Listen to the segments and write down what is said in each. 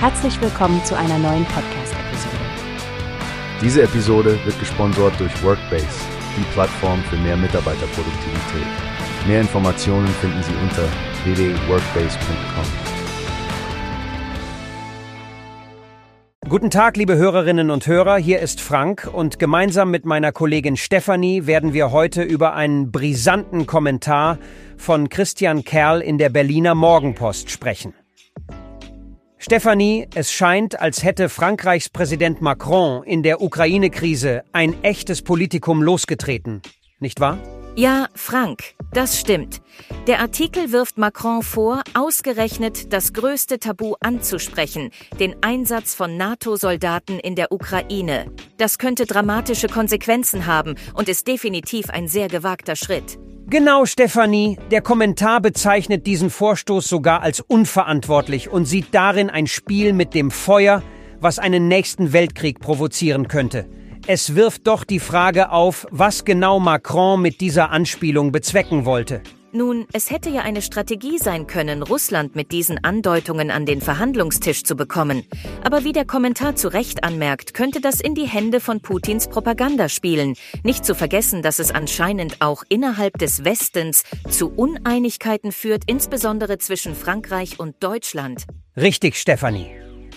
Herzlich willkommen zu einer neuen Podcast-Episode. Diese Episode wird gesponsert durch Workbase, die Plattform für mehr Mitarbeiterproduktivität. Mehr Informationen finden Sie unter www.workbase.com. Guten Tag, liebe Hörerinnen und Hörer, hier ist Frank und gemeinsam mit meiner Kollegin Stefanie werden wir heute über einen brisanten Kommentar von Christian Kerl in der Berliner Morgenpost sprechen. Stefanie, es scheint, als hätte Frankreichs Präsident Macron in der Ukraine-Krise ein echtes Politikum losgetreten, nicht wahr? Ja, Frank, das stimmt. Der Artikel wirft Macron vor, ausgerechnet das größte Tabu anzusprechen, den Einsatz von NATO-Soldaten in der Ukraine. Das könnte dramatische Konsequenzen haben und ist definitiv ein sehr gewagter Schritt. Genau, Stefanie. Der Kommentar bezeichnet diesen Vorstoß sogar als unverantwortlich und sieht darin ein Spiel mit dem Feuer, was einen nächsten Weltkrieg provozieren könnte. Es wirft doch die Frage auf, was genau Macron mit dieser Anspielung bezwecken wollte. Nun, es hätte ja eine Strategie sein können, Russland mit diesen Andeutungen an den Verhandlungstisch zu bekommen. Aber wie der Kommentar zu Recht anmerkt, könnte das in die Hände von Putins Propaganda spielen. Nicht zu vergessen, dass es anscheinend auch innerhalb des Westens zu Uneinigkeiten führt, insbesondere zwischen Frankreich und Deutschland. Richtig, Stefanie.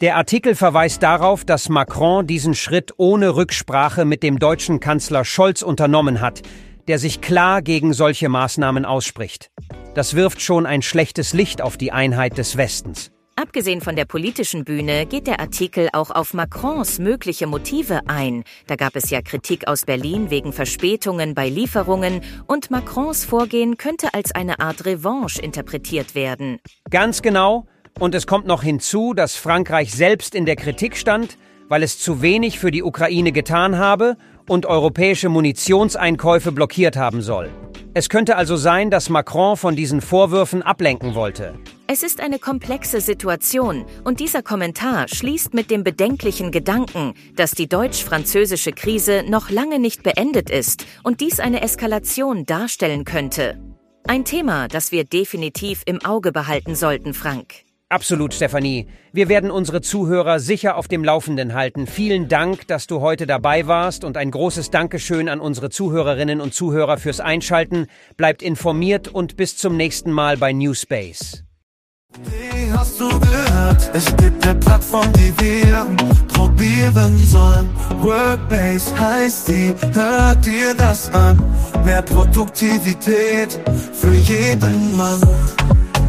Der Artikel verweist darauf, dass Macron diesen Schritt ohne Rücksprache mit dem deutschen Kanzler Scholz unternommen hat, der sich klar gegen solche Maßnahmen ausspricht. Das wirft schon ein schlechtes Licht auf die Einheit des Westens. Abgesehen von der politischen Bühne geht der Artikel auch auf Macrons mögliche Motive ein. Da gab es ja Kritik aus Berlin wegen Verspätungen bei Lieferungen und Macrons Vorgehen könnte als eine Art Revanche interpretiert werden. Ganz genau. Und es kommt noch hinzu, dass Frankreich selbst in der Kritik stand, weil es zu wenig für die Ukraine getan habe und europäische Munitionseinkäufe blockiert haben soll. Es könnte also sein, dass Macron von diesen Vorwürfen ablenken wollte. Es ist eine komplexe Situation und dieser Kommentar schließt mit dem bedenklichen Gedanken, dass die deutsch-französische Krise noch lange nicht beendet ist und dies eine Eskalation darstellen könnte. Ein Thema, das wir definitiv im Auge behalten sollten, Frank. Absolut, Stefanie. Wir werden unsere Zuhörer sicher auf dem Laufenden halten. Vielen Dank, dass du heute dabei warst und ein großes Dankeschön an unsere Zuhörerinnen und Zuhörer fürs Einschalten. Bleibt informiert und bis zum nächsten Mal bei Newspace. Wie hast du gehört? Es gibt eine Plattform, die wir probieren sollen. Workbase heißt die, hört dir das an. Mehr Produktivität für jeden Mann.